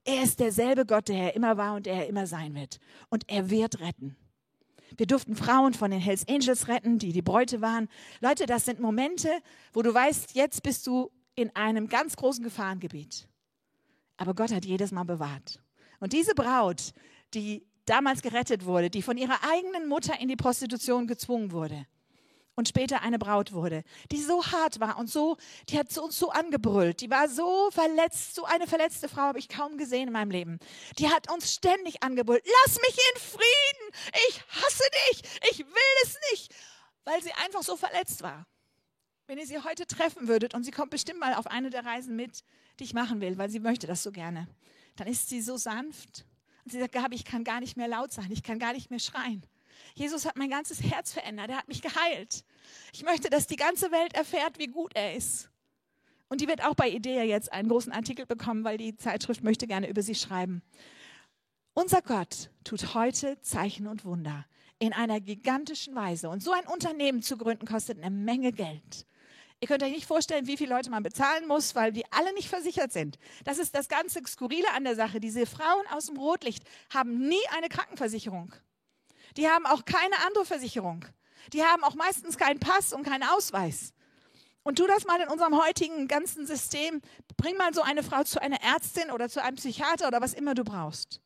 C: Er ist derselbe Gott, der er immer war und der er immer sein wird. Und er wird retten. Wir durften Frauen von den Hells Angels retten, die die Bräute waren. Leute, das sind Momente, wo du weißt, jetzt bist du in einem ganz großen Gefahrengebiet. Aber Gott hat jedes Mal bewahrt. Und diese Braut, die damals gerettet wurde, die von ihrer eigenen Mutter in die Prostitution gezwungen wurde und später eine Braut wurde, die so hart war und so, die hat uns so angebrüllt, die war so verletzt, so eine verletzte Frau habe ich kaum gesehen in meinem Leben. Die hat uns ständig angebrüllt, lass mich in Frieden, ich hasse dich, ich will es nicht, weil sie einfach so verletzt war. Wenn ihr sie heute treffen würdet und sie kommt bestimmt mal auf eine der Reisen mit, die ich machen will, weil sie möchte das so gerne, dann ist sie so sanft. Und sie sagt, Gabi, ich kann gar nicht mehr laut sein, ich kann gar nicht mehr schreien. Jesus hat mein ganzes Herz verändert, er hat mich geheilt. Ich möchte, dass die ganze Welt erfährt, wie gut er ist. Und die wird auch bei Idea jetzt einen großen Artikel bekommen, weil die Zeitschrift möchte gerne über sie schreiben. Unser Gott tut heute Zeichen und Wunder in einer gigantischen Weise. Und so ein Unternehmen zu gründen kostet eine Menge Geld. Ihr könnt euch nicht vorstellen, wie viele Leute man bezahlen muss, weil die alle nicht versichert sind. Das ist das ganze Skurrile an der Sache. Diese Frauen aus dem Rotlicht haben nie eine Krankenversicherung. Die haben auch keine andere Versicherung. Die haben auch meistens keinen Pass und keinen Ausweis. Und tu das mal in unserem heutigen ganzen System. Bring mal so eine Frau zu einer Ärztin oder zu einem Psychiater oder was immer du brauchst.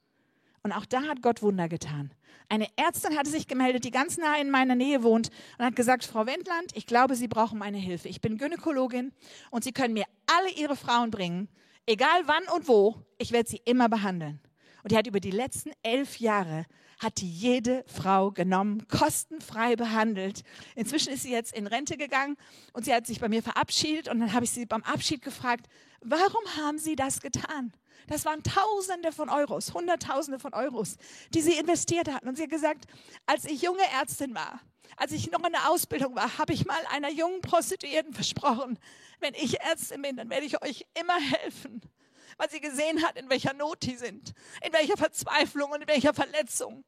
C: Und auch da hat Gott Wunder getan. Eine Ärztin hatte sich gemeldet, die ganz nah in meiner Nähe wohnt und hat gesagt, Frau Wendland, ich glaube, Sie brauchen meine Hilfe. Ich bin Gynäkologin und Sie können mir alle Ihre Frauen bringen, egal wann und wo, ich werde sie immer behandeln. Und die hat über die letzten elf Jahre hat die jede Frau genommen, kostenfrei behandelt. Inzwischen ist sie jetzt in Rente gegangen und sie hat sich bei mir verabschiedet und dann habe ich sie beim Abschied gefragt, warum haben Sie das getan? Das waren Tausende von Euros, Hunderttausende von Euros, die sie investiert hatten. Und sie hat gesagt, als ich junge Ärztin war, als ich noch in der Ausbildung war, habe ich mal einer jungen Prostituierten versprochen, wenn ich Ärztin bin, dann werde ich euch immer helfen, weil sie gesehen hat, in welcher Not die sind, in welcher Verzweiflung und in welcher Verletzung.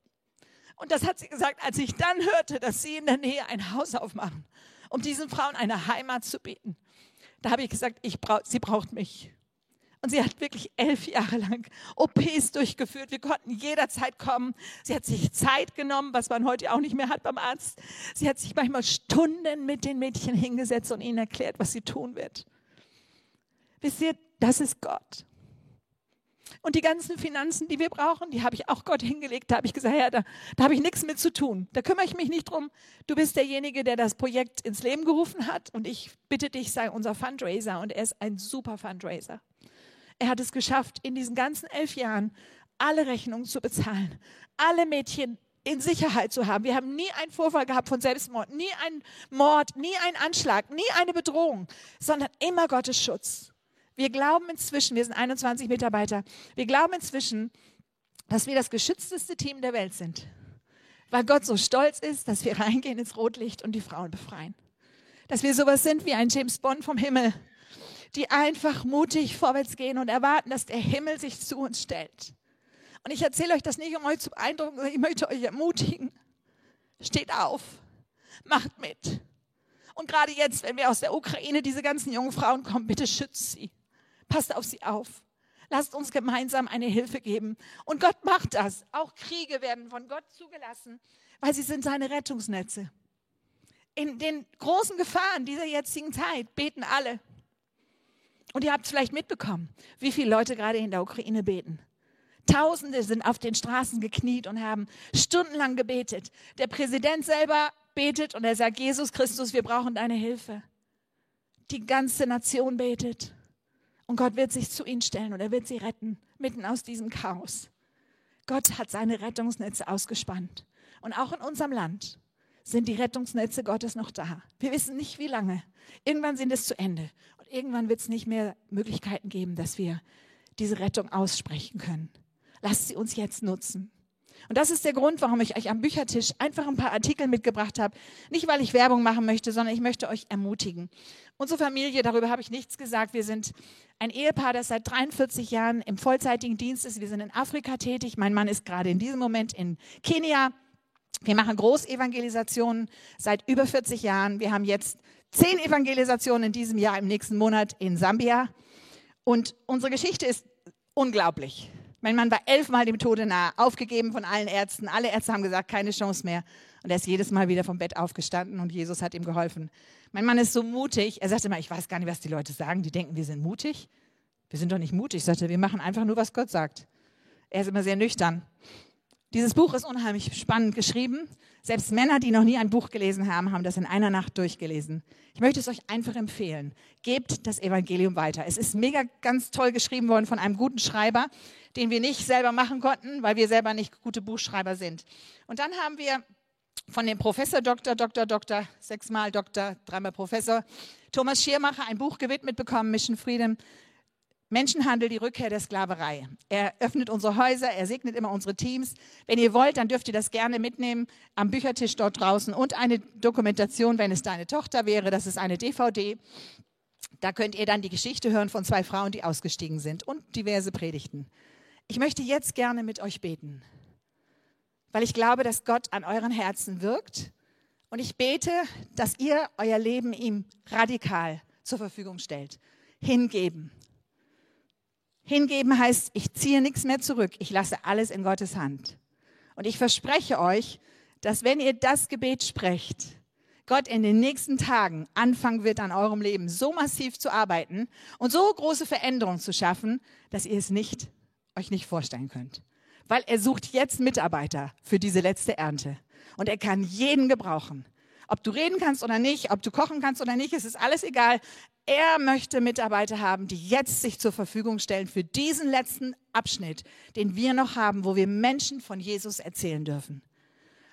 C: Und das hat sie gesagt, als ich dann hörte, dass sie in der Nähe ein Haus aufmachen, um diesen Frauen eine Heimat zu bieten. Da habe ich gesagt, ich brauch, sie braucht mich. Und sie hat wirklich elf Jahre lang OPs durchgeführt. Wir konnten jederzeit kommen. Sie hat sich Zeit genommen, was man heute auch nicht mehr hat beim Arzt. Sie hat sich manchmal Stunden mit den Mädchen hingesetzt und ihnen erklärt, was sie tun wird. Wisst ihr, das ist Gott. Und die ganzen Finanzen, die wir brauchen, die habe ich auch Gott hingelegt. Da habe ich gesagt, ja, da, da habe ich nichts mit zu tun. Da kümmere ich mich nicht drum. Du bist derjenige, der das Projekt ins Leben gerufen hat. Und ich bitte dich, sei unser Fundraiser. Und er ist ein super Fundraiser. Er hat es geschafft, in diesen ganzen elf Jahren alle Rechnungen zu bezahlen, alle Mädchen in Sicherheit zu haben. Wir haben nie einen Vorfall gehabt von Selbstmord, nie einen Mord, nie einen Anschlag, nie eine Bedrohung, sondern immer Gottes Schutz. Wir glauben inzwischen, wir sind 21 Mitarbeiter, wir glauben inzwischen, dass wir das geschützteste Team der Welt sind, weil Gott so stolz ist, dass wir reingehen ins Rotlicht und die Frauen befreien. Dass wir sowas sind wie ein James Bond vom Himmel, die einfach mutig vorwärts gehen und erwarten, dass der Himmel sich zu uns stellt. Und ich erzähle euch das nicht, um euch zu beeindrucken, sondern ich möchte euch ermutigen. Steht auf, macht mit. Und gerade jetzt, wenn wir aus der Ukraine diese ganzen jungen Frauen kommen, bitte schützt sie. Passt auf sie auf. Lasst uns gemeinsam eine Hilfe geben. Und Gott macht das. Auch Kriege werden von Gott zugelassen, weil sie sind seine Rettungsnetze. In den großen Gefahren dieser jetzigen Zeit beten alle. Und ihr habt vielleicht mitbekommen, wie viele Leute gerade in der Ukraine beten. Tausende sind auf den Straßen gekniet und haben stundenlang gebetet. Der Präsident selber betet und er sagt, Jesus Christus, wir brauchen deine Hilfe. Die ganze Nation betet. Und Gott wird sich zu ihnen stellen und er wird sie retten, mitten aus diesem Chaos. Gott hat seine Rettungsnetze ausgespannt. Und auch in unserem Land sind die Rettungsnetze Gottes noch da. Wir wissen nicht, wie lange. Irgendwann sind es zu Ende. Und irgendwann wird es nicht mehr Möglichkeiten geben, dass wir diese Rettung aussprechen können. Lasst sie uns jetzt nutzen. Und das ist der Grund, warum ich euch am Büchertisch einfach ein paar Artikel mitgebracht habe. Nicht, weil ich Werbung machen möchte, sondern ich möchte euch ermutigen. Unsere Familie, darüber habe ich nichts gesagt. Wir sind ein Ehepaar, das seit 43 Jahren im vollzeitigen Dienst ist. Wir sind in Afrika tätig. Mein Mann ist gerade in diesem Moment in Kenia. Wir machen Großevangelisationen seit über 40 Jahren. Wir haben jetzt zehn Evangelisationen in diesem Jahr, im nächsten Monat in Sambia. Und unsere Geschichte ist unglaublich. Mein Mann war elfmal dem Tode nahe, aufgegeben von allen Ärzten. Alle Ärzte haben gesagt, keine Chance mehr. Und er ist jedes Mal wieder vom Bett aufgestanden und Jesus hat ihm geholfen. Mein Mann ist so mutig. Er sagte immer, ich weiß gar nicht, was die Leute sagen. Die denken, wir sind mutig. Wir sind doch nicht mutig. Ich sagte, wir machen einfach nur, was Gott sagt. Er ist immer sehr nüchtern. Dieses Buch ist unheimlich spannend geschrieben. Selbst Männer, die noch nie ein Buch gelesen haben, haben das in einer Nacht durchgelesen. Ich möchte es euch einfach empfehlen. Gebt das Evangelium weiter. Es ist mega ganz toll geschrieben worden von einem guten Schreiber, den wir nicht selber machen konnten, weil wir selber nicht gute Buchschreiber sind. Und dann haben wir von dem Professor Doktor, Doktor, Doktor, sechsmal Doktor, dreimal Professor, Thomas Schiermacher ein Buch gewidmet bekommen, Mission Freedom, Menschenhandel, die Rückkehr der Sklaverei. Er öffnet unsere Häuser, er segnet immer unsere Teams. Wenn ihr wollt, dann dürft ihr das gerne mitnehmen am Büchertisch dort draußen und eine Dokumentation, wenn es deine Tochter wäre. Das ist eine DVD. Da könnt ihr dann die Geschichte hören von zwei Frauen, die ausgestiegen sind und diverse Predigten. Ich möchte jetzt gerne mit euch beten, weil ich glaube, dass Gott an euren Herzen wirkt. Und ich bete, dass ihr euer Leben ihm radikal zur Verfügung stellt. Hingeben Hingeben heißt, ich ziehe nichts mehr zurück. Ich lasse alles in Gottes Hand. Und ich verspreche euch, dass wenn ihr das Gebet sprecht, Gott in den nächsten Tagen anfangen wird, an eurem Leben so massiv zu arbeiten und so große Veränderungen zu schaffen, dass ihr es nicht, euch nicht vorstellen könnt. Weil er sucht jetzt Mitarbeiter für diese letzte Ernte. Und er kann jeden gebrauchen. Ob du reden kannst oder nicht, ob du kochen kannst oder nicht, es ist alles egal. Er möchte Mitarbeiter haben, die jetzt sich zur Verfügung stellen für diesen letzten Abschnitt, den wir noch haben, wo wir Menschen von Jesus erzählen dürfen.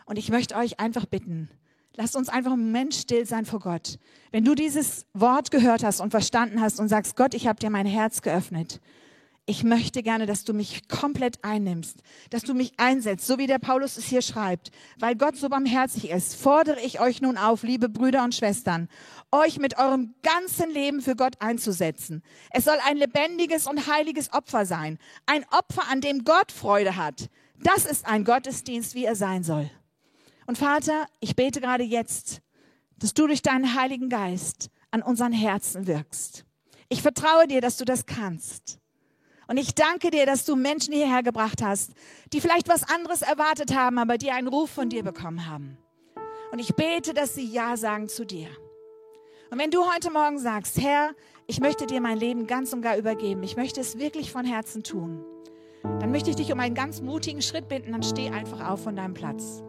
C: Und ich möchte euch einfach bitten, lasst uns einfach einen Moment still sein vor Gott. Wenn du dieses Wort gehört hast und verstanden hast und sagst, Gott, ich habe dir mein Herz geöffnet, ich möchte gerne, dass du mich komplett einnimmst, dass du mich einsetzt, so wie der Paulus es hier schreibt. Weil Gott so barmherzig ist, fordere ich euch nun auf, liebe Brüder und Schwestern, euch mit eurem ganzen Leben für Gott einzusetzen. Es soll ein lebendiges und heiliges Opfer sein. Ein Opfer, an dem Gott Freude hat. Das ist ein Gottesdienst, wie er sein soll. Und Vater, ich bete gerade jetzt, dass du durch deinen Heiligen Geist an unseren Herzen wirkst. Ich vertraue dir, dass du das kannst. Und ich danke dir, dass du Menschen hierher gebracht hast, die vielleicht was anderes erwartet haben, aber die einen Ruf von dir bekommen haben. Und ich bete, dass sie Ja sagen zu dir. Und wenn du heute Morgen sagst, Herr, ich möchte dir mein Leben ganz und gar übergeben, ich möchte es wirklich von Herzen tun, dann möchte ich dich um einen ganz mutigen Schritt bitten, dann steh einfach auf von deinem Platz.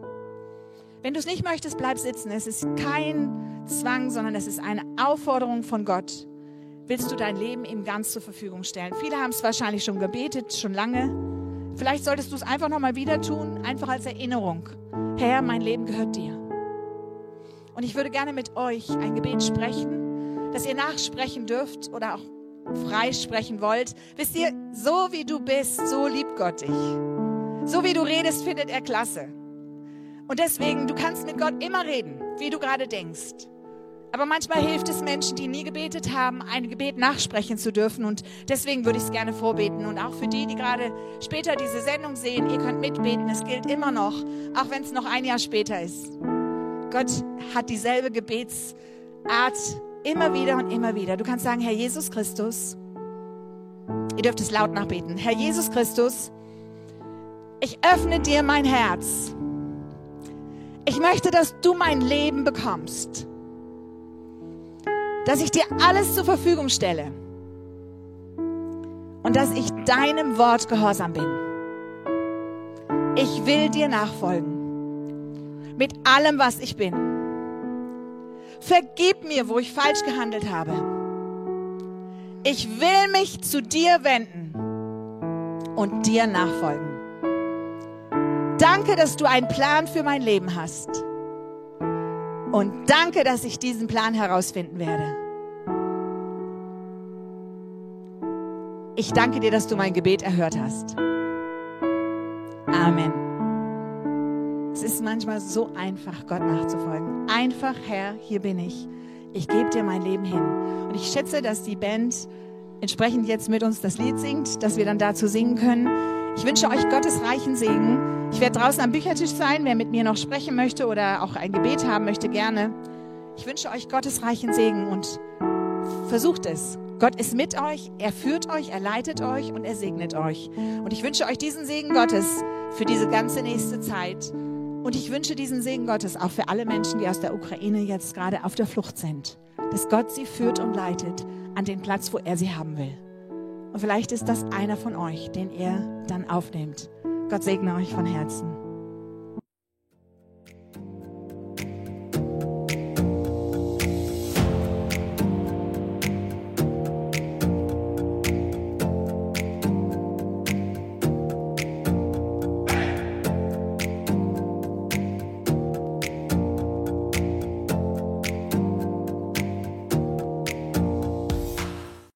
C: Wenn du es nicht möchtest, bleib sitzen. Es ist kein Zwang, sondern es ist eine Aufforderung von Gott. Willst du dein Leben ihm ganz zur Verfügung stellen? Viele haben es wahrscheinlich schon gebetet, schon lange. Vielleicht solltest du es einfach nochmal wieder tun, einfach als Erinnerung. Herr, mein Leben gehört dir. Und ich würde gerne mit euch ein Gebet sprechen, das ihr nachsprechen dürft oder auch frei sprechen wollt. Wisst ihr, so wie du bist, so liebt Gott dich. So wie du redest, findet er klasse. Und deswegen, du kannst mit Gott immer reden, wie du gerade denkst. Aber manchmal hilft es Menschen, die nie gebetet haben, ein Gebet nachsprechen zu dürfen. Und deswegen würde ich es gerne vorbeten. Und auch für die, die gerade später diese Sendung sehen, ihr könnt mitbeten. Es gilt immer noch, auch wenn es noch ein Jahr später ist. Gott hat dieselbe Gebetsart immer wieder und immer wieder. Du kannst sagen, Herr Jesus Christus, ihr dürft es laut nachbeten. Herr Jesus Christus, ich öffne dir mein Herz. Ich möchte, dass du mein Leben bekommst dass ich dir alles zur Verfügung stelle und dass ich deinem Wort gehorsam bin. Ich will dir nachfolgen mit allem, was ich bin. Vergib mir, wo ich falsch gehandelt habe. Ich will mich zu dir wenden und dir nachfolgen. Danke, dass du einen Plan für mein Leben hast. Und danke, dass ich diesen Plan herausfinden werde. Ich danke dir, dass du mein Gebet erhört hast. Amen. Es ist manchmal so einfach, Gott nachzufolgen. Einfach, Herr, hier bin ich. Ich gebe dir mein Leben hin. Und ich schätze, dass die Band entsprechend jetzt mit uns das Lied singt, dass wir dann dazu singen können. Ich wünsche euch Gottes reichen Segen. Ich werde draußen am Büchertisch sein. Wer mit mir noch sprechen möchte oder auch ein Gebet haben möchte, gerne. Ich wünsche euch Gottes reichen Segen und versucht es. Gott ist mit euch, er führt euch, er leitet euch und er segnet euch. Und ich wünsche euch diesen Segen Gottes für diese ganze nächste Zeit. Und ich wünsche diesen Segen Gottes auch für alle Menschen, die aus der Ukraine jetzt gerade auf der Flucht sind. Dass Gott sie führt und leitet an den Platz, wo er sie haben will. Und vielleicht ist das einer von euch, den er dann aufnimmt. Gott segne euch von Herzen.